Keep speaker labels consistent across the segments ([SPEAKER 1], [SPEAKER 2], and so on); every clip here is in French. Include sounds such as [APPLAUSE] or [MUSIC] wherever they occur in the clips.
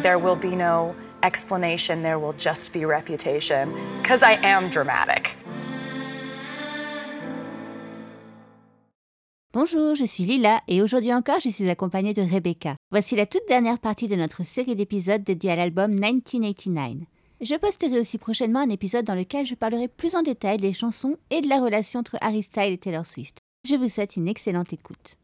[SPEAKER 1] There will be no explanation, there will just be reputation, because I am dramatic.
[SPEAKER 2] Bonjour, je suis Lila et aujourd'hui encore je suis accompagnée de Rebecca. Voici la toute dernière partie de notre série d'épisodes dédiée à l'album 1989. Je posterai aussi prochainement un épisode dans lequel je parlerai plus en détail des chansons et de la relation entre Harry Styles et Taylor Swift. Je vous souhaite une excellente écoute.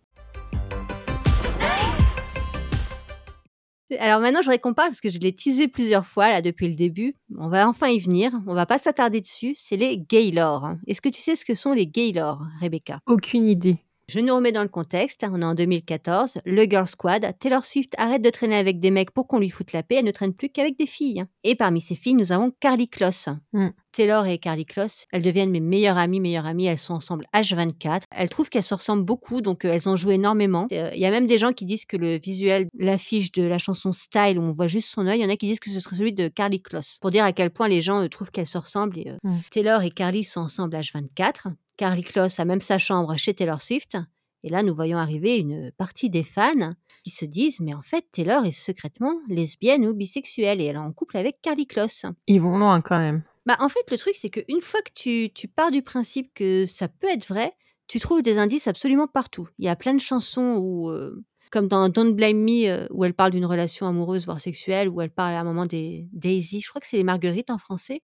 [SPEAKER 2] Alors maintenant, je voudrais qu'on parle, parce que je l'ai teasé plusieurs fois là depuis le début. On va enfin y venir. On va pas s'attarder dessus. C'est les Gaylord. Est-ce que tu sais ce que sont les Gaylord, Rebecca?
[SPEAKER 3] Aucune idée.
[SPEAKER 2] Je nous remets dans le contexte, on est en 2014, le Girl Squad, Taylor Swift arrête de traîner avec des mecs pour qu'on lui foute la paix, elle ne traîne plus qu'avec des filles. Et parmi ces filles, nous avons Carly Kloss.
[SPEAKER 3] Mm.
[SPEAKER 2] Taylor et Carly Kloss, elles deviennent mes meilleures amies, meilleures amies, elles sont ensemble H24. Elles trouvent qu'elles se ressemblent beaucoup, donc euh, elles ont joué énormément. Euh, Il y a même des gens qui disent que le visuel, l'affiche de la chanson Style, où on voit juste son œil, il y en a qui disent que ce serait celui de Carly Kloss, pour dire à quel point les gens euh, trouvent qu'elles se ressemblent. Et, euh,
[SPEAKER 3] Mm.
[SPEAKER 2] Taylor et Carly sont ensemble H24. Carly Kloss a même sa chambre chez Taylor Swift. Et là, nous voyons arriver une partie des fans qui se disent Mais en fait, Taylor est secrètement lesbienne ou bisexuelle et elle est en couple avec Carly Kloss.
[SPEAKER 3] Ils vont loin quand même.
[SPEAKER 2] Bah, en fait, le truc, c'est qu'une fois que tu, tu pars du principe que ça peut être vrai, tu trouves des indices absolument partout. Il y a plein de chansons où, euh, comme dans Don't Blame Me, euh, où elle parle d'une relation amoureuse, voire sexuelle, où elle parle à un moment des Daisy, je crois que c'est les Marguerites en français.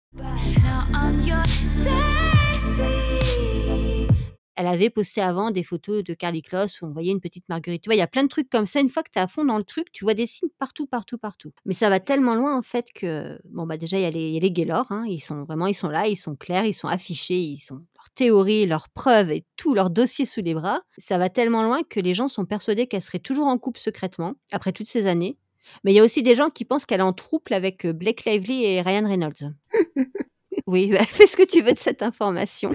[SPEAKER 2] Elle avait posté avant des photos de Carly Kloss où on voyait une petite Marguerite. Tu vois, il y a plein de trucs comme ça. Une fois que tu es à fond dans le truc, tu vois des signes partout, partout, partout. Mais ça va tellement loin, en fait, que, bon, bah, déjà, il y a les, y a les hein. Ils sont vraiment, ils sont là, ils sont clairs, ils sont affichés, ils sont leurs théories, leurs preuves et tout leur dossier sous les bras. Ça va tellement loin que les gens sont persuadés qu'elle serait toujours en couple secrètement, après toutes ces années. Mais il y a aussi des gens qui pensent qu'elle est en trouble avec euh, Blake Lively et Ryan Reynolds. [LAUGHS] oui, [LAUGHS] bah, fais ce que tu veux de cette information.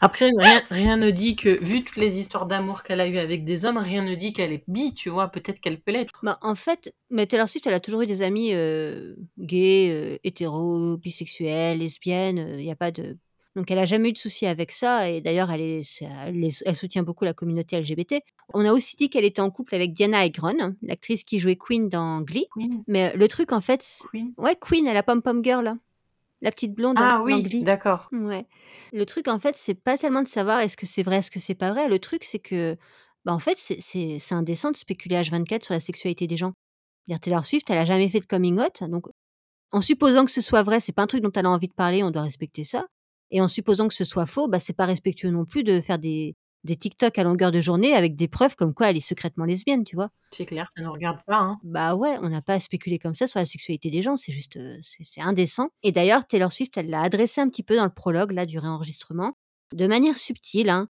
[SPEAKER 3] Après, rien, rien ne dit que, vu toutes les histoires d'amour qu'elle a eues avec des hommes, rien ne dit qu'elle est bi, tu vois. Peut-être qu'elle peut l'être.
[SPEAKER 2] Bah, en fait, mais Taylor Swift, elle a toujours eu des amis euh, gays, euh, hétéros, bisexuels, lesbiennes. Il n'y a pas de. Donc, elle a jamais eu de souci avec ça. Et d'ailleurs, elle, est, c'est- elle, est- elle soutient beaucoup la communauté LGBT. On a aussi dit qu'elle était en couple avec Diana Agron, l'actrice qui jouait Queen dans Glee.
[SPEAKER 3] Queen.
[SPEAKER 2] Mais euh, le truc, en fait,
[SPEAKER 3] Queen.
[SPEAKER 2] ouais, Queen, elle a Pom Pom Girl, là. La petite blonde
[SPEAKER 3] Ah oui, d'accord.
[SPEAKER 2] Ouais. Le truc, en fait, c'est pas tellement de savoir est-ce que c'est vrai, est-ce que c'est pas vrai. Le truc, c'est que, bah, en fait, c'est- c'est c'est indécent de spéculer H24 sur la sexualité des gens. Dire Taylor Swift, elle a jamais fait de coming out, donc en supposant que ce soit vrai, c'est pas un truc dont elle a envie de parler, on doit respecter ça. Et en supposant que ce soit faux, bah, c'est pas respectueux non plus de faire des, des TikTok à longueur de journée avec des preuves comme quoi elle est secrètement lesbienne, tu vois.
[SPEAKER 3] C'est clair, ça ne regarde pas. Hein.
[SPEAKER 2] Bah ouais, on n'a pas à spéculer comme ça sur la sexualité des gens, c'est juste, euh, c'est indécent. Et d'ailleurs, Taylor Swift, elle l'a adressé un petit peu dans le prologue là du réenregistrement, de manière subtile, hein.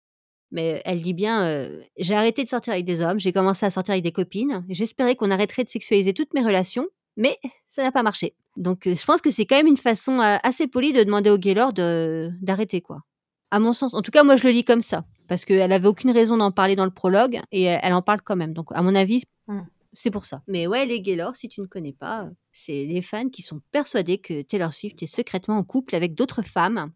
[SPEAKER 2] Mais elle dit bien, euh, j'ai arrêté de sortir avec des hommes, j'ai commencé à sortir avec des copines, j'espérais qu'on arrêterait de sexualiser toutes mes relations, mais ça n'a pas marché. Donc euh, je pense que c'est quand même une façon euh, assez polie de demander au Gaylord d'arrêter quoi. À mon sens, en tout cas moi je le lis comme ça, parce qu'elle avait aucune raison d'en parler dans le prologue et elle, elle en parle quand même. Donc à mon avis,
[SPEAKER 3] Mm.
[SPEAKER 2] c'est pour ça. Mais ouais, les Gaylord, si tu ne connais pas, c'est des fans qui sont persuadés que Taylor Swift est secrètement en couple avec d'autres femmes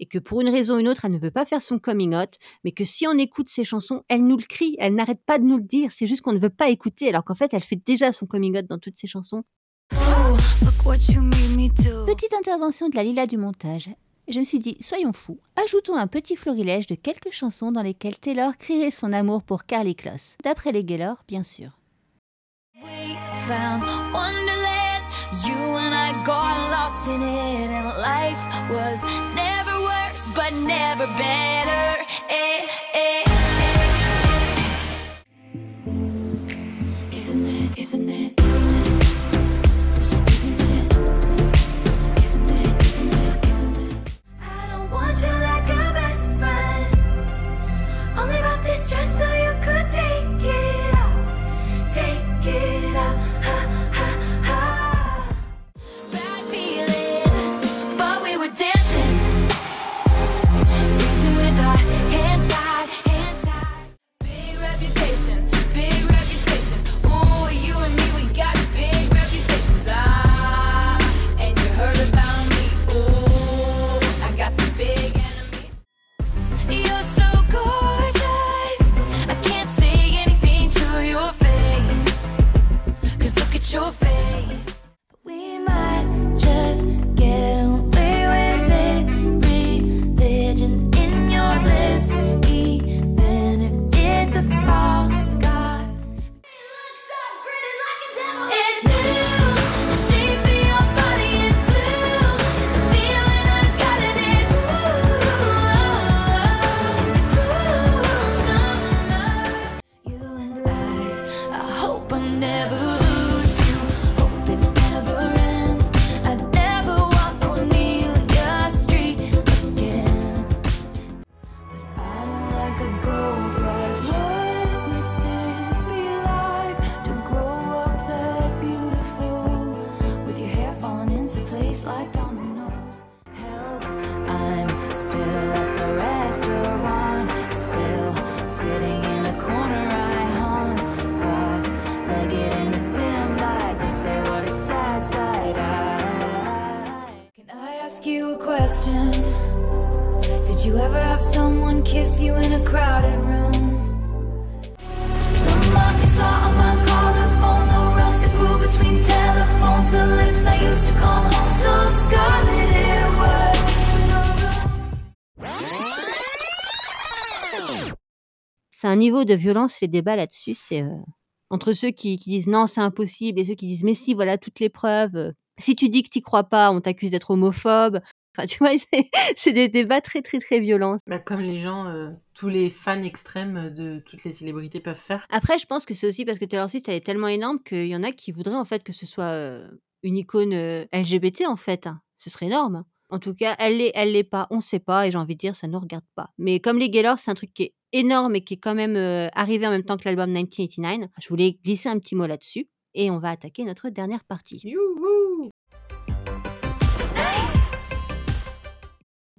[SPEAKER 2] et que pour une raison ou une autre, elle ne veut pas faire son coming out, mais que si on écoute ses chansons, elle nous le crie, elle n'arrête pas de nous le dire, c'est juste qu'on ne veut pas écouter, alors qu'en fait, elle fait déjà son coming out dans toutes ses chansons.
[SPEAKER 4] Look what you made me do.
[SPEAKER 2] Petite intervention de la Lila du montage. Je me suis dit, soyons fous, ajoutons un petit florilège de quelques chansons dans lesquelles Taylor crierait son amour pour Carly Kloss, d'après les Gaylord, bien sûr.
[SPEAKER 4] never
[SPEAKER 2] C'est un niveau de violence, les débats là-dessus. C'est euh, entre ceux qui, qui disent non, c'est impossible et ceux qui disent mais si, voilà toutes les preuves. euh, Si tu dis que tu crois pas, on t'accuse d'être homophobe. Enfin, tu vois, [LAUGHS] c'est- des débats très, très, très violents.
[SPEAKER 3] Bah, comme les gens, euh, tous les fans extrêmes de toutes les célébrités peuvent faire.
[SPEAKER 2] Après, je pense que c'est aussi parce que Taylor Swift, elle est tellement énorme qu'il y en a qui voudraient en fait que ce soit euh, une icône euh, LGBT en fait. hein. Ce serait énorme. En tout cas, elle l'est, elle l'est pas, on sait pas, et j'ai envie de dire, ça ne nous regarde pas. Mais comme les Gaylord, c'est un truc qui est énorme et qui est quand même euh, arrivé en même temps que l'album 1989, je voulais glisser un petit mot là-dessus, et on va attaquer notre dernière partie.
[SPEAKER 3] Youhou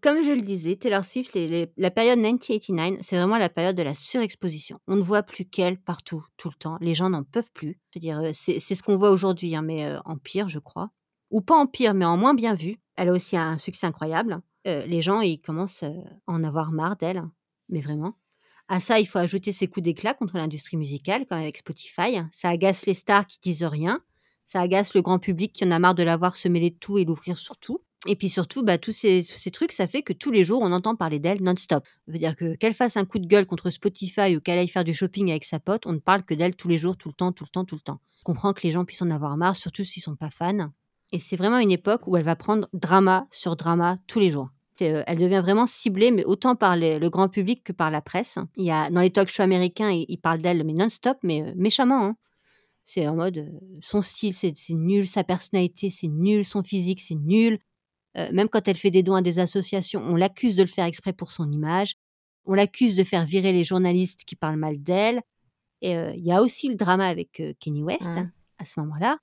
[SPEAKER 2] Comme je le disais, Taylor Swift, les- les- la période 1989, c'est vraiment la période de la surexposition. On ne voit plus qu'elle partout, tout le temps. Les gens n'en peuvent plus. Je veux dire, euh, c'est c'est ce qu'on voit aujourd'hui, hein, mais euh, en pire, je crois. Ou pas en pire, mais en moins bien vu. Elle a aussi un succès incroyable. Les gens, ils commencent à en avoir marre d'elle, mais vraiment. À ça, il faut ajouter ses coups d'éclat contre l'industrie musicale, comme avec Spotify. Ça agace les stars qui disent rien. Ça agace le grand public qui en a marre de la voir se mêler de tout et l'ouvrir sur tout. Et puis surtout, bah, tous, ces, tous ces trucs, ça fait que tous les jours, on entend parler d'elle non-stop. Ça veut dire que qu'elle fasse un coup de gueule contre Spotify ou qu'elle aille faire du shopping avec sa pote, on ne parle que d'elle tous les jours, tout le temps, tout le temps, tout le temps. Je comprends que les gens puissent en avoir marre, surtout s'ils sont pas fans. Et c'est vraiment une époque où elle va prendre drama sur drama tous les jours. Euh, elle devient vraiment ciblée, mais autant par les- le grand public que par la presse. Il y a, dans les talk shows américains, ils, ils parlent d'elle, mais non-stop, mais euh, méchamment. hein. C'est en mode, euh, son style, c'est nul, sa personnalité, c'est nul, son physique, c'est nul. Même quand elle fait des dons à des associations, on l'accuse de le faire exprès pour son image. On l'accuse de faire virer les journalistes qui parlent mal d'elle. Et il y a aussi le drama avec Kenny West,
[SPEAKER 3] Mhm.
[SPEAKER 2] à ce moment-là,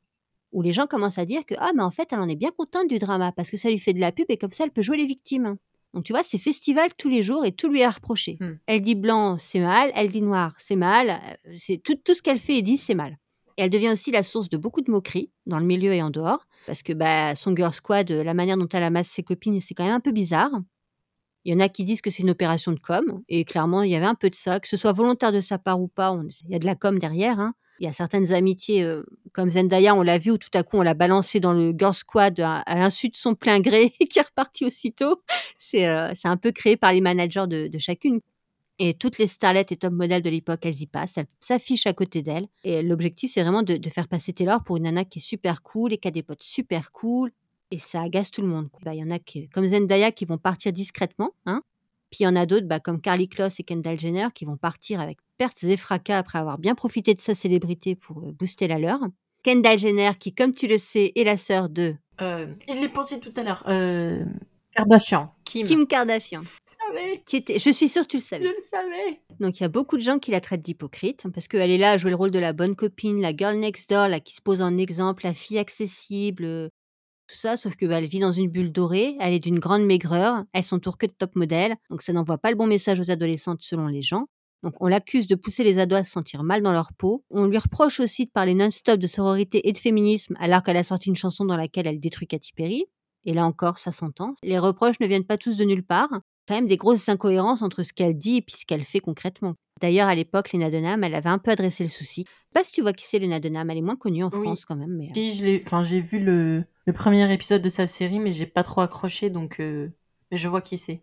[SPEAKER 2] où les gens commencent à dire que, ah, mais en fait, elle en est bien contente du drama, parce que ça lui fait de la pub et comme ça, elle peut jouer les victimes. Donc, tu vois, c'est festival tous les jours et tout lui est reproché.
[SPEAKER 3] Mhm.
[SPEAKER 2] Elle dit blanc, c'est mal. Elle dit noir, c'est mal. euh, C'est tout, tout ce qu'elle fait et dit, c'est mal. Et elle devient aussi la source de beaucoup de moqueries dans le milieu et en dehors. Parce que bah, son girl squad, euh, la manière dont elle amasse ses copines, c'est quand même un peu bizarre. Il y en a qui disent que c'est une opération de com. Et clairement, il y avait un peu de ça. Que ce soit volontaire de sa part ou pas, on- il y a de la com derrière. hein. Il y a certaines amitiés, euh, comme Zendaya, on l'a vu, où tout à coup, on l'a balancé dans le girl squad à, l'insu de son plein gré et [LAUGHS] qui est reparti aussitôt. C'est euh, c'est un peu créé par les managers de, chacune. Et toutes les starlettes et top modèles de l'époque, elles y passent, elles s'affichent à côté d'elle. Et l'objectif, c'est vraiment de, faire passer Taylor pour une nana qui est super cool et qui a des potes super cool. Et ça agace tout le monde. Bah, Il y en a comme Zendaya qui vont partir discrètement. Hein. Puis il y en a d'autres, bah, comme Carly Kloss et Kendall Jenner, qui vont partir avec pertes et fracas après avoir bien profité de sa célébrité pour euh, booster la leur. Kendall Jenner, qui, comme tu le sais, est la sœur de
[SPEAKER 3] Euh, il l'ai pensé tout à l'heure. Euh, Kardashian. Kim.
[SPEAKER 2] Kim Kardashian.
[SPEAKER 3] Je savais.
[SPEAKER 2] Qui était, je suis sûre que tu le savais.
[SPEAKER 3] Je le savais.
[SPEAKER 2] Donc il y a beaucoup de gens qui la traitent d'hypocrite parce qu'elle est là à jouer le rôle de la bonne copine, la girl next door, là qui se pose en exemple, la fille accessible, euh, tout ça. Sauf que bah, elle vit dans une bulle dorée, elle est d'une grande maigreur, elle s'entoure que de top modèles, donc ça n'envoie pas le bon message aux adolescentes selon les gens. Donc on l'accuse de pousser les ados à se sentir mal dans leur peau. On lui reproche aussi de parler non-stop de sororité et de féminisme alors qu'elle a sorti une chanson dans laquelle elle détruit Katy Perry. Et là encore, ça s'entend. Les reproches ne viennent pas tous de nulle part quand même des grosses incohérences entre ce qu'elle dit et puis ce qu'elle fait concrètement. D'ailleurs, à l'époque, Lena Dunham, elle avait un peu adressé le souci. Pas si tu vois qui c'est Lena Dunham, elle est moins connue en
[SPEAKER 3] Oui.
[SPEAKER 2] France quand même. Mais... euh,
[SPEAKER 3] Si, enfin, j'ai vu le, le premier épisode de sa série, mais j'ai pas trop accroché, donc euh, mais je vois qui c'est.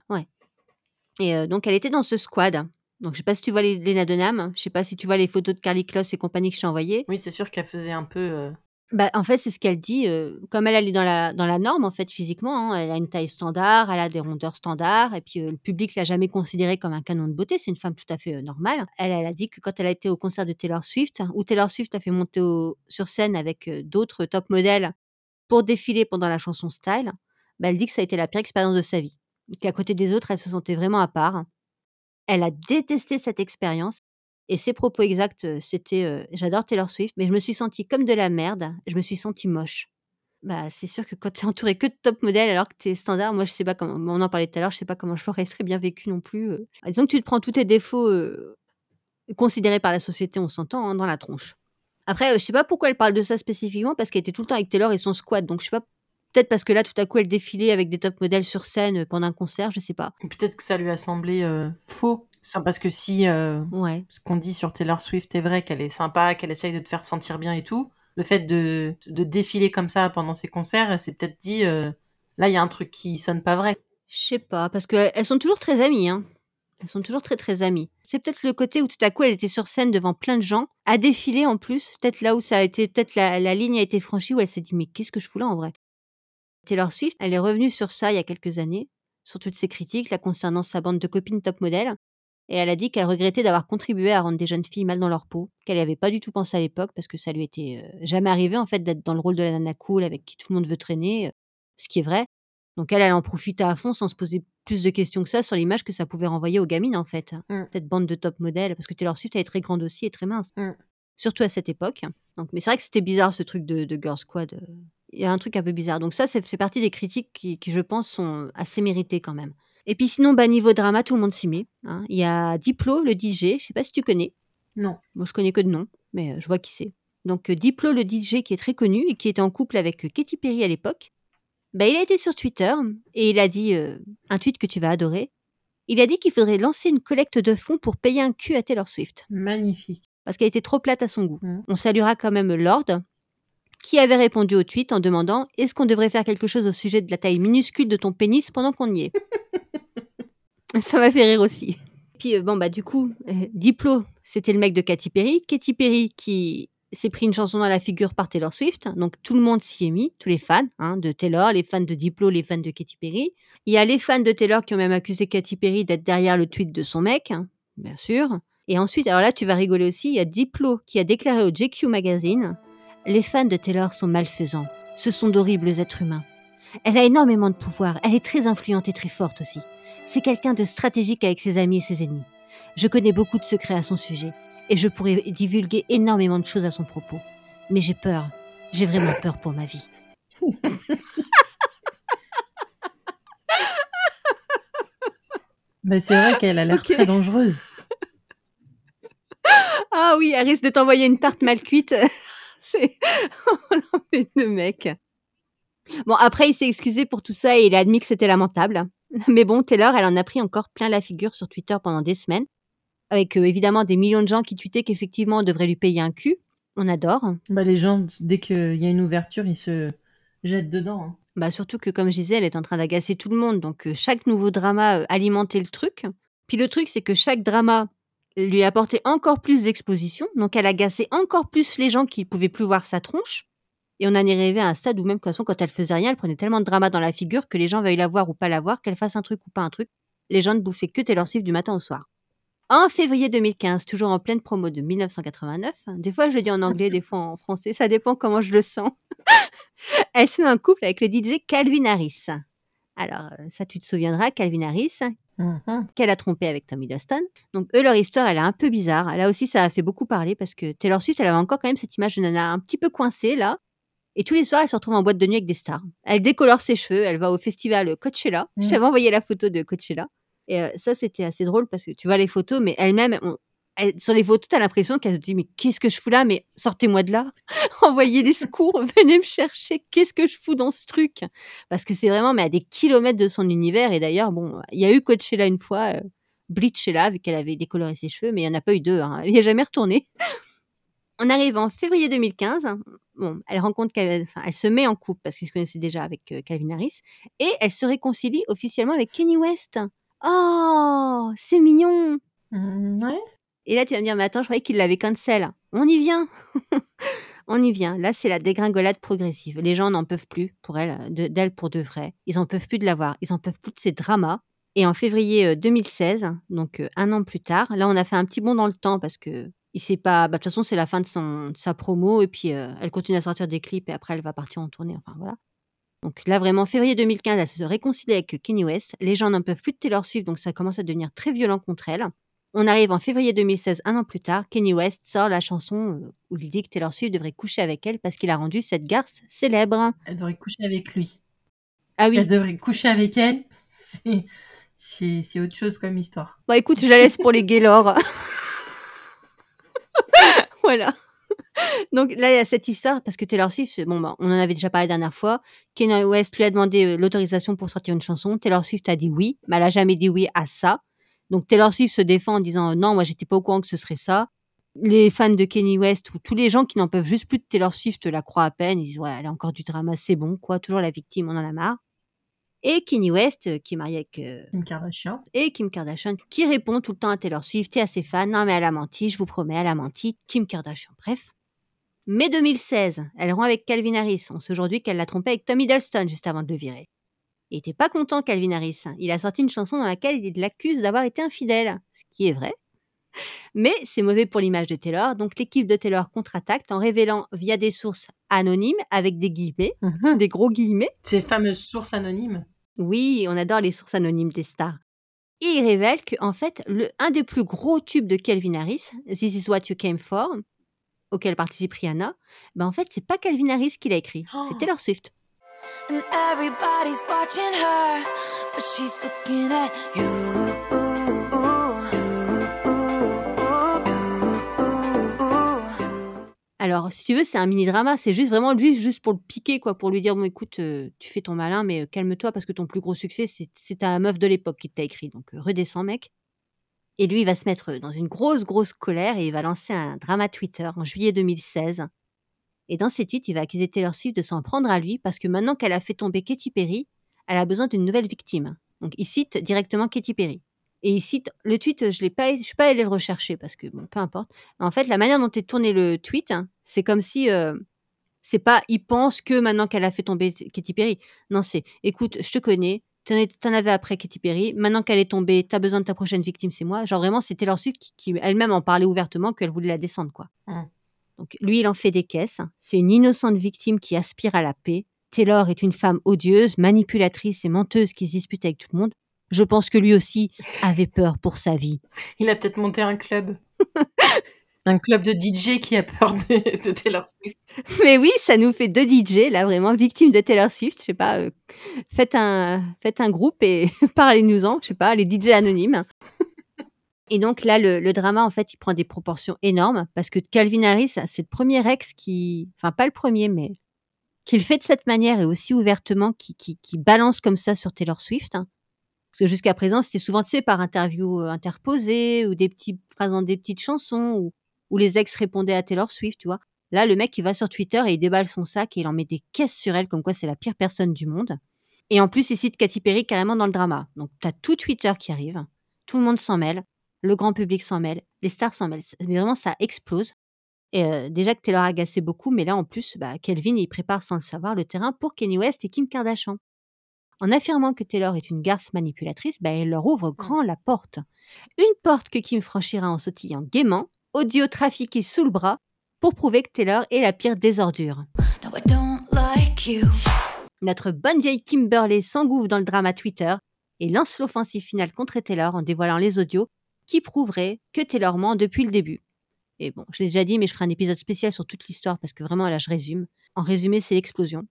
[SPEAKER 2] Et euh, donc, elle était dans ce squad. Donc, je sais pas si tu vois les- Lena Dunham, je sais pas si tu vois les photos de Carly Kloss et compagnie que je t'ai envoyées.
[SPEAKER 3] Oui, c'est sûr qu'elle faisait un peu. euh,
[SPEAKER 2] Bah, en fait, c'est ce qu'elle dit. euh, comme elle, elle est dans la, dans la norme, en fait, physiquement, hein, elle a une taille standard, elle a des rondeurs standards, et puis euh, le public l'a jamais considérée comme un canon de beauté. C'est une femme tout à fait euh, normale. Elle, elle a dit que quand elle a été au concert de Taylor Swift, où Taylor Swift a fait monter au- sur scène avec d'autres top modèles pour défiler pendant la chanson Style, bah, elle dit que ça a été la pire expérience de sa vie. Qu'à côté des autres, elle se sentait vraiment à part. Elle a détesté cette expérience. Et ses propos exacts, c'était J'adore Taylor Swift, mais je me suis sentie comme de la merde. Je me suis sentie moche. Bah, c'est sûr que quand tu es entouré que de top modèles alors que tu es standard, moi je sais pas comment, on en parlait tout à l'heure, je sais pas comment je l'aurais très bien vécu non plus. euh. Disons que tu te prends tous tes défauts considérés par la société, on s'entend, hein, dans la tronche. Après, je sais pas pourquoi elle parle de ça spécifiquement, parce qu'elle était tout le temps avec Taylor et son squad, donc je sais pas Peut-être parce que là, tout à coup, elle défilait avec des top modèles sur scène euh, pendant un concert, je sais pas.
[SPEAKER 3] Peut-être que ça lui a semblé euh, faux. Parce que si euh,
[SPEAKER 2] Ouais.
[SPEAKER 3] ce qu'on dit sur Taylor Swift est vrai, qu'elle est sympa, qu'elle essaye de te faire sentir bien et tout, le fait de, de défiler comme ça pendant ses concerts, elle s'est peut-être dit, euh, là, il y a un truc qui sonne pas vrai.
[SPEAKER 2] Je sais pas, parce qu'elles sont toujours très amies, hein. Elles sont toujours très très amies. C'est peut-être le côté où tout à coup elle était sur scène devant plein de gens, à défiler en plus, peut-être là où ça a été, peut-être la, la ligne a été franchie où elle s'est dit mais qu'est-ce que je fous là en vrai? Taylor Swift, elle est revenue sur ça il y a quelques années, sur toutes ses critiques là concernant sa bande de copines top modèles, et elle a dit qu'elle regrettait d'avoir contribué à rendre des jeunes filles mal dans leur peau, qu'elle n'y avait pas du tout pensé à l'époque parce que ça lui était euh, jamais arrivé en fait d'être dans le rôle de la nana cool avec qui tout le monde veut traîner, euh, ce qui est vrai. Donc elle, elle en profitait à fond sans se poser plus de questions que ça sur l'image que ça pouvait renvoyer aux gamines en fait.
[SPEAKER 3] Mm.
[SPEAKER 2] Cette bande de top modèles, parce que Taylor Swift elle est très grande aussi et très mince.
[SPEAKER 3] Mm.
[SPEAKER 2] Surtout à cette époque. Donc, mais c'est vrai que c'était bizarre ce truc de, de Girl Squad. Il y a un truc un peu bizarre. Donc ça, ça fait partie des critiques qui, qui, je pense, sont assez méritées quand même. Et puis sinon, bah, niveau drama, tout le monde s'y met. hein. Il y a Diplo, le DJ, je sais pas si tu connais.
[SPEAKER 3] Non.
[SPEAKER 2] Moi, je connais que de nom, mais euh, je vois qui c'est. Donc, euh, Diplo, le DJ, qui est très connu et qui était en couple avec euh, Katy Perry à l'époque, bah, il a été sur Twitter et il a dit euh, un tweet que tu vas adorer. Il a dit qu'il faudrait lancer une collecte de fonds pour payer un cul à Taylor Swift
[SPEAKER 3] Magnifique.
[SPEAKER 2] parce qu'elle était trop plate à son goût.
[SPEAKER 3] Mm.
[SPEAKER 2] On saluera quand même Lord, qui avait répondu au tweet en demandant Est-ce qu'on devrait faire quelque chose au sujet de la taille minuscule de ton pénis pendant qu'on y est? [LAUGHS] Ça m'a fait rire aussi. Puis, euh, bon, bah, du coup, euh, Diplo, c'était le mec de Katy Perry. Katy Perry qui s'est pris une chanson dans la figure par Taylor Swift. Donc, tout le monde s'y est mis, tous les fans hein, de Taylor, les fans de Diplo, les fans de Katy Perry. Il y a les fans de Taylor qui ont même accusé Katy Perry d'être derrière le tweet de son mec, hein, bien sûr. Et ensuite, alors là, tu vas rigoler aussi, il y a Diplo qui a déclaré au JQ Magazine Les fans de Taylor sont malfaisants. Ce sont d'horribles êtres humains. Elle a énormément de pouvoir. Elle est très influente et très forte aussi. C'est quelqu'un de stratégique avec ses amis et ses ennemis. Je connais beaucoup de secrets à son sujet et je pourrais divulguer énormément de choses à son propos. Mais j'ai peur. J'ai vraiment peur pour ma vie.
[SPEAKER 3] Mais c'est vrai qu'elle a l'air très dangereuse.
[SPEAKER 2] Ah oui, elle risque de t'envoyer une tarte mal cuite. [LAUGHS] C'est le mec. Bon, après, il s'est excusé pour tout ça et il a admis que c'était lamentable. [LAUGHS] Mais bon, Taylor, elle en a pris encore plein la figure sur Twitter pendant des semaines. Avec euh, évidemment des millions de gens qui tweetaient qu'effectivement on devrait lui payer un cul. On adore.
[SPEAKER 3] Bah, les gens, dès qu'il y a une ouverture, ils se jettent dedans. hein.
[SPEAKER 2] Bah surtout que, comme je disais, elle est en train d'agacer tout le monde. Donc, euh, chaque nouveau drama euh, alimentait le truc. Puis le truc, c'est que chaque drama lui apportait encore plus d'exposition. Donc, elle agaçait encore plus les gens qui pouvaient plus voir sa tronche. Et on en est arrivé à un stade où même, de quand elle faisait rien, elle prenait tellement de drama dans la figure que les gens veuillent la voir ou pas la voir, qu'elle fasse un truc ou pas un truc. Les gens ne bouffaient que Taylor Swift du matin au soir. En février 2015, toujours en pleine promo de 1989, hein, des fois je le dis en anglais, des fois en français, ça dépend comment je le sens. [LAUGHS] elle se met en couple avec le DJ Calvin Harris. Alors, euh, ça, tu te souviendras, Calvin Harris,
[SPEAKER 3] Mhm.
[SPEAKER 2] qu'elle a trompé avec Tommy Dustin. Donc, eux, leur histoire, elle est un peu bizarre. Là aussi, ça a fait beaucoup parler parce que Taylor Swift, elle avait encore quand même cette image de nana un petit peu coincée, là. Et tous les soirs, elle se retrouve en boîte de nuit avec des stars. Elle décolore ses cheveux, elle va au festival Coachella.
[SPEAKER 3] Mm.
[SPEAKER 2] Je t'avais envoyé la photo de Coachella. Et euh, ça, c'était assez drôle parce que tu vois les photos, mais elle-même, on- elle- sur les photos, t'as l'impression qu'elle se dit Mais qu'est-ce que je fous là? Mais sortez-moi de là [LAUGHS] Envoyez des secours, [LAUGHS] venez me chercher, qu'est-ce que je fous dans ce truc? Parce que c'est vraiment mais à des kilomètres de son univers. Et d'ailleurs, bon, il y a eu Coachella une fois, euh, Bleach est là, vu qu'elle avait décoloré ses cheveux, mais il n'y en a pas eu deux. hein. Elle n'y est jamais retournée. [LAUGHS] On arrive en février 2015. Bon, elle rencontre, Calvin- enfin, elle se met en couple parce qu'ils se connaissaient déjà avec euh, Calvin Harris et elle se réconcilie officiellement avec Kenny West. Oh, c'est mignon.
[SPEAKER 3] Mm, ouais.
[SPEAKER 2] Et là, tu vas me dire, mais attends, je croyais qu'il l'avait cancel. On y vient. [LAUGHS] On y vient. Là, c'est la dégringolade progressive. Les gens n'en peuvent plus pour elle, de- d'elle pour de vrai. Ils en peuvent plus de la voir. Ils en peuvent plus de ses dramas. Et en février euh, 2016, donc euh, un an plus tard, là, on a fait un petit bond dans le temps parce que il sait pas. bah, De toute façon, c'est la fin de, son, sa promo et puis euh, elle continue à sortir des clips et après, elle va partir en tournée. Enfin, voilà. Donc là, vraiment, février 2015, elle se réconcilie avec Kanye West. Les gens n'en peuvent plus de Taylor Swift, donc ça commence à devenir très violent contre elle. On arrive en février 2016, un an plus tard. Kanye West sort la chanson euh, où il dit que Taylor Swift devrait coucher avec elle parce qu'il a rendu cette garce célèbre.
[SPEAKER 3] Elle devrait coucher avec lui.
[SPEAKER 2] Ah oui,
[SPEAKER 3] Elle devrait coucher avec elle. [LAUGHS] C'est, autre chose comme histoire.
[SPEAKER 2] Bon, écoute, je la laisse pour les Gaylord. [LAUGHS] [LAUGHS] voilà. Donc là, il y a cette histoire parce que Taylor Swift, bon, bah, on en avait déjà parlé la dernière fois. Kanye West lui a demandé euh, l'autorisation pour sortir une chanson. Taylor Swift a dit oui, mais elle a jamais dit oui à ça. Donc Taylor Swift se défend en disant non, moi j'étais pas au courant que ce serait ça. Les fans de Kanye West ou tous les gens qui n'en peuvent juste plus de Taylor Swift la croient à peine. Ils disent ouais, elle a encore du drama, c'est bon, quoi. Toujours la victime, on en a marre. Et Kanye West, euh, qui est marié avec euh,
[SPEAKER 3] Kim Kardashian.
[SPEAKER 2] et Kim Kardashian, qui répond tout le temps à Taylor Swift et à ses fans Non, mais elle a menti, je vous promets, elle a menti. Kim Kardashian, bref. Mai 2016, elle rompt avec Calvin Harris. On sait aujourd'hui qu'elle l'a trompé avec Tommy Hiddleston juste avant de le virer. Il était pas content, Calvin Harris. Il a sorti une chanson dans laquelle il l'accuse d'avoir été infidèle, ce qui est vrai. Mais c'est mauvais pour l'image de Taylor, donc l'équipe de Taylor contre-attaque en révélant via des sources anonymes avec des guillemets,
[SPEAKER 3] Mhm.
[SPEAKER 2] des gros guillemets,
[SPEAKER 3] Ces fameuses sources anonymes.
[SPEAKER 2] oui, on adore les sources anonymes des stars. Et il révèle que, en fait, le, un des plus gros tubes de Calvin Harris, This is what you came for, auquel participe Rihanna, ben en fait, c'est pas Calvin Harris qui l'a écrit,
[SPEAKER 3] Oh.
[SPEAKER 2] c'est Taylor Swift.
[SPEAKER 4] And everybody's watching her, but she's looking at you.
[SPEAKER 2] Alors, si tu veux, c'est un mini-drama, c'est juste vraiment lui, juste pour le piquer, quoi, pour lui dire, bon, écoute, euh, tu fais ton malin, mais euh, calme-toi, parce que ton plus gros succès, c'est c'est ta meuf de l'époque qui t'a écrit, donc euh, redescends, mec. Et lui, il va se mettre dans une grosse, grosse colère et il va lancer un drama Twitter en juillet 2016. Et dans ses tweets, il va accuser Taylor Swift de s'en prendre à lui parce que maintenant qu'elle a fait tomber Katy Perry, elle a besoin d'une nouvelle victime. Donc il cite directement Katy Perry. Et il cite le tweet, je l'ai pas, je suis pas allée le rechercher parce que bon, peu importe. En fait, la manière dont est tourné le tweet, hein, c'est comme si euh, c'est pas il pense que maintenant qu'elle a fait tomber Katy Perry. Non, c'est écoute, je te connais, t'en avais après Katy Perry, maintenant qu'elle est tombée, t'as besoin de ta prochaine victime, c'est moi. Genre vraiment, c'était Taylor Swift qui, elle-même en parlait ouvertement qu'elle voulait la descendre, quoi.
[SPEAKER 3] Mm.
[SPEAKER 2] Donc lui, il en fait des caisses. C'est une innocente victime qui aspire à la paix. Taylor est une femme odieuse, manipulatrice et menteuse qui se dispute avec tout le monde. Je pense que lui aussi avait peur pour sa vie.
[SPEAKER 3] Il a peut-être monté un club. [LAUGHS] un club de DJ qui a peur de, de Taylor Swift.
[SPEAKER 2] Mais oui, ça nous fait deux DJ, là, vraiment, victimes de Taylor Swift. Je sais pas, euh, faites, un, faites un groupe et [LAUGHS] parlez-nous-en, je sais pas, les DJ anonymes. Et donc là, le, le drama, en fait, il prend des proportions énormes parce que Calvin Harris, c'est le premier ex qui, enfin pas le premier, mais qui le fait de cette manière et aussi ouvertement, qui, balance comme ça sur Taylor Swift. hein. Parce que jusqu'à présent, c'était souvent, tu sais, par interview euh, interposée ou des petites phrases dans des petites chansons où les ex répondaient à Taylor Swift, tu vois. Là, le mec, il va sur Twitter et il déballe son sac et il en met des caisses sur elle, comme quoi c'est la pire personne du monde. Et en plus, il cite Katy Perry carrément dans le drama. Donc, t'as tout Twitter qui arrive, tout le monde s'en mêle, le grand public s'en mêle, les stars s'en mêlent. Mais Vraiment, ça explose. Et euh, déjà que Taylor agaçait beaucoup, mais là, en plus, bah, Kelvin, il prépare sans le savoir le terrain pour Kanye West et Kim Kardashian. En affirmant que Taylor est une garce manipulatrice, bah, elle leur ouvre grand la porte. Une porte que Kim franchira en sautillant gaiement, audio trafiqué sous le bras, pour prouver que Taylor est la pire des ordures.
[SPEAKER 4] No, I don't like you.
[SPEAKER 2] Notre bonne vieille Kimberley s'engouffre dans le drama Twitter et lance l'offensive finale contre Taylor en dévoilant les audios qui prouveraient que Taylor ment depuis le début. Et bon, je l'ai déjà dit, mais je ferai un épisode spécial sur toute l'histoire parce que vraiment là, je résume. En résumé, c'est l'explosion.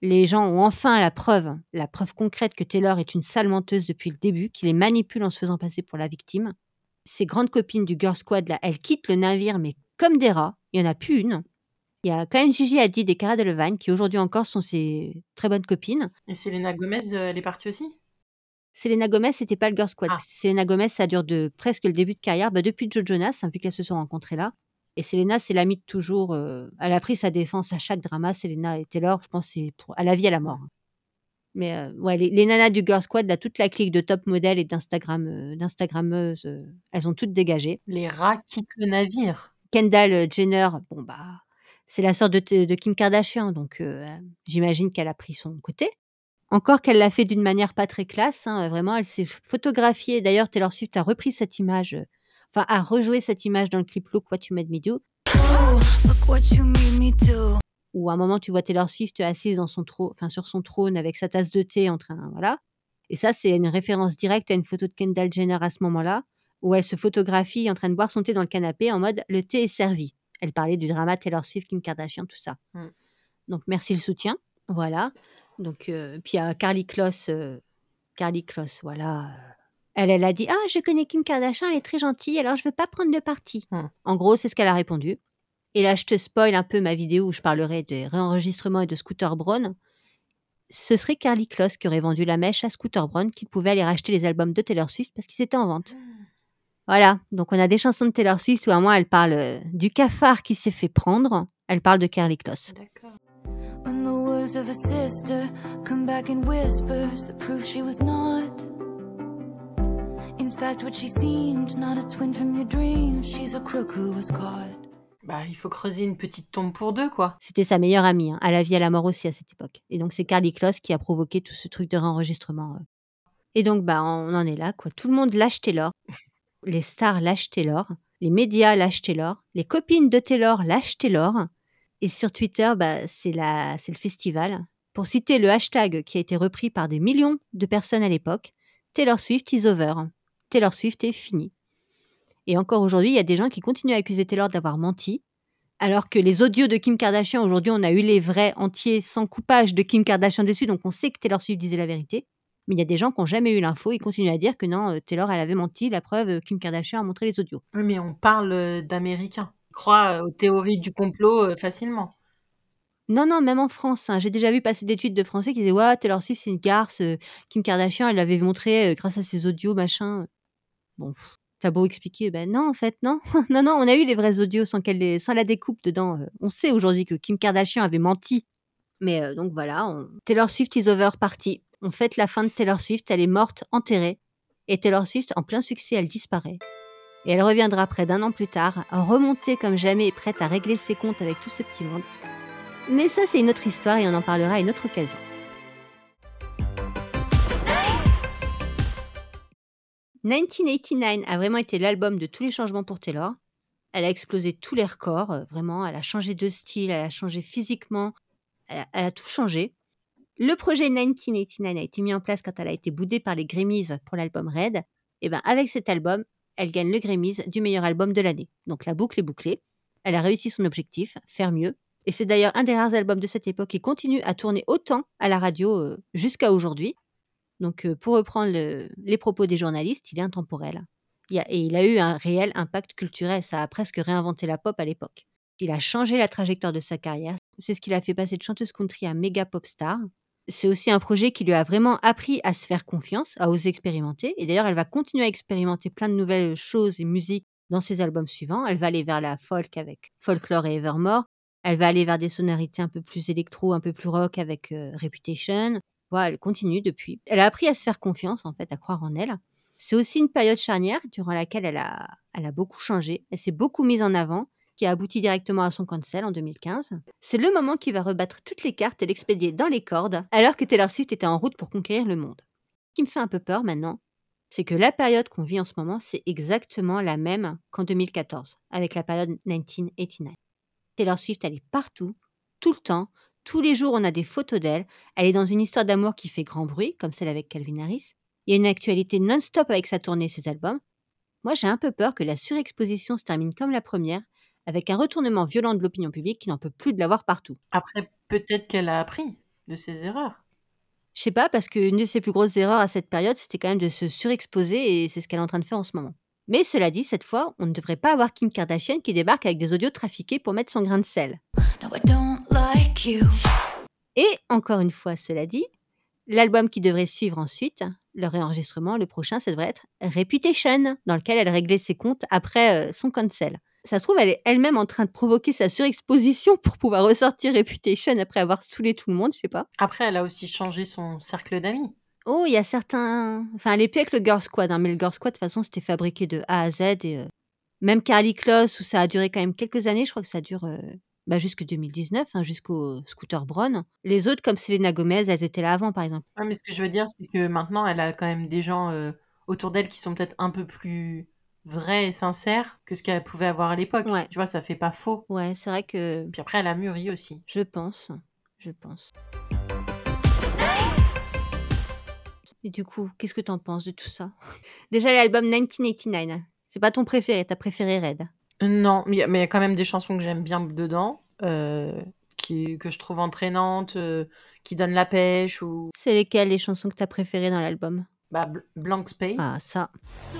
[SPEAKER 2] Les gens ont enfin la preuve, la preuve concrète que Taylor est une sale menteuse depuis le début, qui les manipule en se faisant passer pour la victime. Ses grandes copines du Girl Squad, là, elles quittent le navire, mais comme des rats. Il n'y en a plus une. Il y a quand même Gigi Hadid et Cara Delevingne, qui aujourd'hui encore sont ses très bonnes copines.
[SPEAKER 3] Et Selena Gomez, euh, elle est partie aussi?
[SPEAKER 2] Selena Gomez, c'était pas le Girl Squad.
[SPEAKER 3] Ah.
[SPEAKER 2] Selena Gomez, ça dure de presque le début de carrière, bah, depuis Joe Jonas, hein, vu qu'elles se sont rencontrées là. Et Selena, c'est l'amie de toujours. euh, elle a pris sa défense à chaque drama. Selena et Taylor, je pense, c'est pour à la vie, à la mort. Mais euh, ouais, les, les nanas du Girl Squad, là, toute la clique de top modèles et d'Instagram, euh, d'Instagrammeuses, euh, elles ont toutes dégagé.
[SPEAKER 3] Les rats quittent le navire.
[SPEAKER 2] Kendall Jenner, bon bah, c'est la sœur de, de Kim Kardashian, donc j'imagine qu'elle a pris son côté. Encore qu'elle l'a fait d'une manière pas très classe, hein, vraiment, elle s'est photographiée. D'ailleurs, Taylor Swift a repris cette image, euh, enfin, a rejoué cette image dans le clip Look What You Made Me Do,
[SPEAKER 4] Oh, look what you made me do.
[SPEAKER 2] où à un moment, tu vois Taylor Swift assise dans son trône, enfin, sur son trône avec sa tasse de thé en train, voilà. Et ça, c'est une référence directe à une photo de Kendall Jenner à ce moment-là, où elle se photographie en train de boire son thé dans le canapé en mode le thé est servi. Elle parlait du drama Taylor Swift, Kim Kardashian, tout ça.
[SPEAKER 3] Mm.
[SPEAKER 2] Donc merci le soutien, voilà. Donc euh, puis a Carly Kloss, euh, Carly Kloss, voilà. euh, Elle, elle a dit ah je connais Kim Kardashian, elle est très gentille, alors je veux pas prendre de parti.
[SPEAKER 3] Mm.
[SPEAKER 2] En gros, c'est ce qu'elle a répondu. Et là, je te spoil un peu ma vidéo où je parlerai des réenregistrements et de Scooter Braun. Ce serait Carly Kloss qui aurait vendu la mèche à Scooter Braun qu'il pouvait aller racheter les albums de Taylor Swift parce qu'ils étaient en vente. Voilà, donc on a des chansons de Taylor Swift où à moi elle parle euh, du cafard qui s'est fait prendre. Elle parle de Carly Kloss.
[SPEAKER 3] D'accord.
[SPEAKER 4] Words of a sister come back in whispers that prove she was not. In fact, what she seemed, not a twin from your dreams. She's a crook who was caught.
[SPEAKER 3] Bah, il faut creuser une petite tombe pour deux, quoi.
[SPEAKER 2] C'était sa meilleure amie, hein, à la vie, à la mort aussi à cette époque. Et donc c'est Carly Kloss qui a provoqué tout ce truc de réenregistrement. euh. Et donc bah on en est là, quoi. Tout le monde lâche Taylor. [LAUGHS] Les stars lâchent Taylor. Les médias lâchent Taylor. Les copines de Taylor lâchent Taylor. Et sur Twitter, bah, c'est le festival. Pour citer le hashtag qui a été repris par des millions de personnes à l'époque, Taylor Swift is over. Taylor Swift est fini. Et encore aujourd'hui, il y a des gens qui continuent à accuser Taylor d'avoir menti, alors que les audios de Kim Kardashian, aujourd'hui, on a eu les vrais entiers sans coupage de Kim Kardashian dessus, donc on sait que Taylor Swift disait la vérité. Mais il y a des gens qui n'ont jamais eu l'info, ils continuent à dire que non, euh, Taylor, elle avait menti, la preuve, euh, Kim Kardashian a montré les audios.
[SPEAKER 3] Oui, mais on parle euh, d'Américains. Croient euh, aux théories du complot euh, facilement.
[SPEAKER 2] Non, non, même en France, hein, j'ai déjà vu passer des tweets de Français qui disaient Ouais, Taylor Swift, c'est une garce, euh, Kim Kardashian, elle l'avait montré grâce à ses audios, machin. Bon, t'as beau expliquer, ben non, en fait, non. [LAUGHS] non, non, on a eu les vrais audios sans, qu'elle sans la découpe dedans. On sait aujourd'hui que Kim Kardashian avait menti. Mais donc voilà, on- Taylor Swift is over party. On fête la fin de Taylor Swift, elle est morte, enterrée. Et Taylor Swift, en plein succès, elle disparaît. Et elle reviendra près d'un an plus tard, remontée comme jamais et prête à régler ses comptes avec tout ce petit monde. Mais ça, c'est une autre histoire et on en parlera à une autre occasion. « 1989 a vraiment été l'album de tous les changements pour Taylor. Elle a explosé tous les records, euh, vraiment. Elle a changé de style, elle a changé physiquement, elle a, tout changé. Le projet 1989 a été mis en place quand elle a été boudée par les Grammys pour l'album Red. Et ben avec cet album, elle gagne le Grammys du meilleur album de l'année. Donc la boucle est bouclée. Elle a réussi son objectif, faire mieux. Et c'est d'ailleurs un des rares albums de cette époque qui continue à tourner autant à la radio euh, jusqu'à aujourd'hui. Donc, euh, pour reprendre le- les propos des journalistes, il est intemporel. A- et il a eu un réel impact culturel. Ça a presque réinventé la pop à l'époque. Il a changé la trajectoire de sa carrière. C'est ce qui l'a fait passer de chanteuse country à méga pop star. C'est aussi un projet qui lui a vraiment appris à se faire confiance, à oser expérimenter. Et d'ailleurs, elle va continuer à expérimenter plein de nouvelles choses et musiques dans ses albums suivants. Elle va aller vers la folk avec Folklore et Evermore. Elle va aller vers des sonorités un peu plus électro, un peu plus rock avec euh, Reputation. Voilà, elle continue depuis. Elle a appris à se faire confiance, en fait, à croire en elle. C'est aussi une période charnière durant laquelle elle a, elle a beaucoup changé. Elle s'est beaucoup mise en avant, qui a abouti directement à son cancel en 2015. C'est le moment qui va rebattre toutes les cartes et l'expédier dans les cordes, alors que Taylor Swift était en route pour conquérir le monde. Ce qui me fait un peu peur maintenant, c'est que la période qu'on vit en ce moment, c'est exactement la même qu'en 2014, avec la période 1989. Taylor Swift, elle est partout, tout le temps. Tous les jours, on a des photos d'elle. Elle est dans une histoire d'amour qui fait grand bruit, comme celle avec Calvin Harris. Il y a une actualité non-stop avec sa tournée et ses albums. Moi, j'ai un peu peur que la surexposition se termine comme la première, avec un retournement violent de l'opinion publique qui n'en peut plus de l'avoir partout.
[SPEAKER 3] Après, peut-être qu'elle a appris de ses erreurs.
[SPEAKER 2] Je sais pas, parce qu'une de ses plus grosses erreurs à cette période, c'était quand même de se surexposer, et c'est ce qu'elle est en train de faire en ce moment. Mais cela dit, cette fois, on ne devrait pas avoir Kim Kardashian qui débarque avec des audios trafiqués pour mettre son grain de sel.
[SPEAKER 4] No, I don't like you.
[SPEAKER 2] Et encore une fois, cela dit, l'album qui devrait suivre ensuite, le réenregistrement, le prochain, ça devrait être Reputation, dans lequel elle réglait ses comptes après euh, son cancel. Ça se trouve, elle est elle-même en train de provoquer sa surexposition pour pouvoir ressortir Reputation après avoir saoulé tout le monde, je sais pas.
[SPEAKER 3] Après, elle a aussi changé son cercle d'amis.
[SPEAKER 2] Oh, il y a certains. Enfin, elle est plus avec le Girl Squad, hein, mais le Girl Squad, de toute façon, c'était fabriqué de A à Z. Et, euh, même Carly Kloss, où ça a duré quand même quelques années, je crois que ça dure euh, bah, jusque 2019, hein, jusqu'au Scooter Braun. Les autres, comme Selena Gomez, elles étaient là avant, par exemple.
[SPEAKER 3] Ouais, mais ce que je veux dire, c'est que maintenant, elle a quand même des gens euh, autour d'elle qui sont peut-être un peu plus vrais et sincères que ce qu'elle pouvait avoir à l'époque.
[SPEAKER 2] Ouais.
[SPEAKER 3] Tu vois, ça fait pas faux.
[SPEAKER 2] Ouais, c'est vrai que
[SPEAKER 3] Puis après, elle a mûri aussi.
[SPEAKER 2] je pense. Je pense. Et du coup, qu'est-ce que t'en penses de tout ça? [LAUGHS] Déjà, l'album 1989, c'est pas ton préféré, t'as préféré Red.
[SPEAKER 3] Non, mais il y a- mais il y a quand même des chansons que j'aime bien dedans, euh, qui, que je trouve entraînantes, euh, qui donnent la pêche, ou
[SPEAKER 2] C'est lesquelles les chansons que t'as préférées dans l'album?
[SPEAKER 3] Bah, Bl- Blank Space.
[SPEAKER 2] Ah, ça.
[SPEAKER 4] So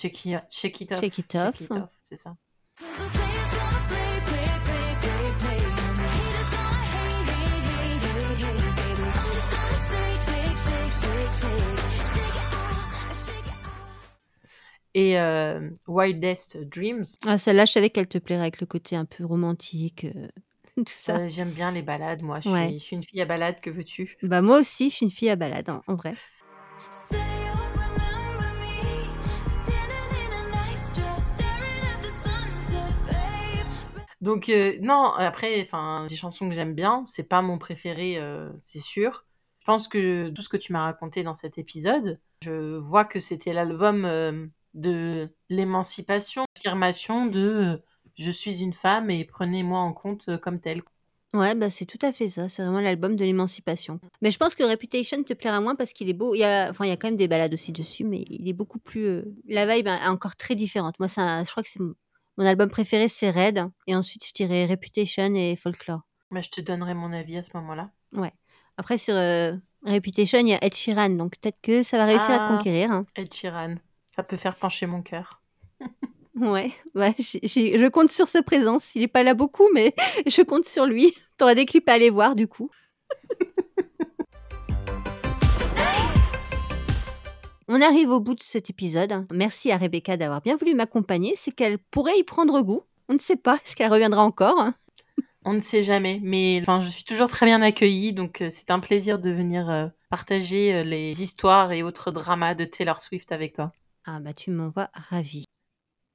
[SPEAKER 3] Shake it, shake it off.
[SPEAKER 2] Shake it off.
[SPEAKER 3] c'est ça.
[SPEAKER 4] Off.
[SPEAKER 3] Et euh, Wildest Dreams.
[SPEAKER 2] Ah, celle-là, je savais qu'elle te plairait avec le côté un peu romantique, euh, [LAUGHS] tout ça.
[SPEAKER 3] Euh, J'aime bien les balades, moi. Je suis,
[SPEAKER 2] Ouais.
[SPEAKER 3] je suis une fille à balade, que veux-tu?
[SPEAKER 2] Bah moi aussi, je suis une fille à balade, en, en vrai.
[SPEAKER 4] Say
[SPEAKER 3] Donc, euh, non, après, enfin, des chansons que j'aime bien, c'est pas mon préféré, euh, c'est sûr. Je pense que tout ce que tu m'as raconté dans cet épisode, je vois que c'était l'album euh, de l'émancipation, l'affirmation de je suis une femme et prenez-moi en compte comme telle.
[SPEAKER 2] Ouais, bah c'est tout à fait ça. C'est vraiment l'album de l'émancipation. Mais je pense que Reputation te plaira moins parce qu'il est beau. Il y a, enfin, il y a quand même des balades aussi dessus, mais il est beaucoup plus. La vibe est encore très différente. Moi, ça, je crois que c'est mon album préféré, c'est Red. Et ensuite, je dirais Reputation et Folklore.
[SPEAKER 3] Mais je te donnerai mon avis à ce moment-là.
[SPEAKER 2] Après, sur euh, Reputation, il y a Ed Sheeran. Donc peut-être que ça va réussir à te
[SPEAKER 3] Ah.
[SPEAKER 2] conquérir. hein.
[SPEAKER 3] Ed Sheeran, ça peut faire pencher mon cœur. [LAUGHS]
[SPEAKER 2] Ouais, ouais j'ai- je compte sur sa présence. Il est pas là beaucoup, mais [LAUGHS] je compte sur lui. T'auras des clips à aller voir, du coup. [LAUGHS] On arrive au bout de cet épisode. Merci à Rebecca d'avoir bien voulu m'accompagner. C'est qu'elle pourrait y prendre goût. On ne sait pas. Est-ce qu'elle reviendra encore?
[SPEAKER 3] On ne sait jamais, mais enfin, je suis toujours très bien accueillie, donc euh, c'est un plaisir de venir euh, partager euh, les histoires et autres dramas de Taylor Swift avec toi.
[SPEAKER 2] Ah bah tu m'envoies ravie.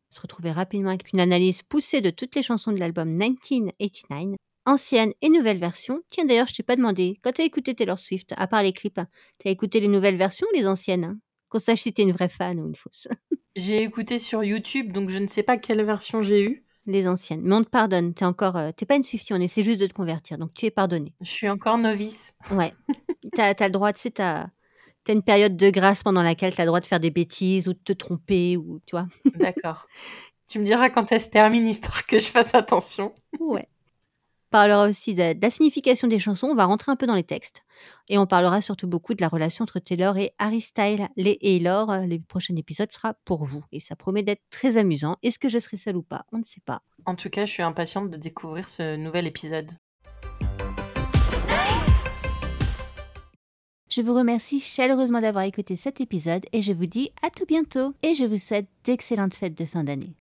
[SPEAKER 2] Se retrouver rapidement avec une analyse poussée de toutes les chansons de l'album 1989, ancienne et nouvelle version. Tiens d'ailleurs, je t'ai pas demandé, quand t'as écouté Taylor Swift, à part les clips, t'as écouté les nouvelles versions ou les anciennes? Qu'on sache si t'es une vraie fan ou une fausse. [LAUGHS]
[SPEAKER 3] J'ai écouté sur YouTube, donc je ne sais pas quelle version j'ai eue.
[SPEAKER 2] Les anciennes. Mais on te pardonne, t'es encore... euh, t'es pas une Swiftie, on essaie juste de te convertir, donc tu es pardonné.
[SPEAKER 3] Je suis encore novice. [LAUGHS]
[SPEAKER 2] Ouais. t'as as le droit, tu sais, t'as... T'as une période de grâce pendant laquelle t'as le droit de faire des bêtises ou de te tromper ou tu vois. [LAUGHS]
[SPEAKER 3] D'accord. tu me diras quand elle se termine, histoire que je fasse attention.
[SPEAKER 2] Ouais. On parlera aussi de, de la signification des chansons. On va rentrer un peu dans les textes. Et on parlera surtout beaucoup de la relation entre Taylor et Harry Styles. Les et euh, le prochain épisode sera pour vous. Et ça promet d'être très amusant. Est-ce que je serai seule ou pas? On ne sait pas.
[SPEAKER 3] En tout cas, je suis impatiente de découvrir ce nouvel épisode.
[SPEAKER 2] Je vous remercie chaleureusement d'avoir écouté cet épisode et je vous dis à tout bientôt. Et je vous souhaite d'excellentes fêtes de fin d'année.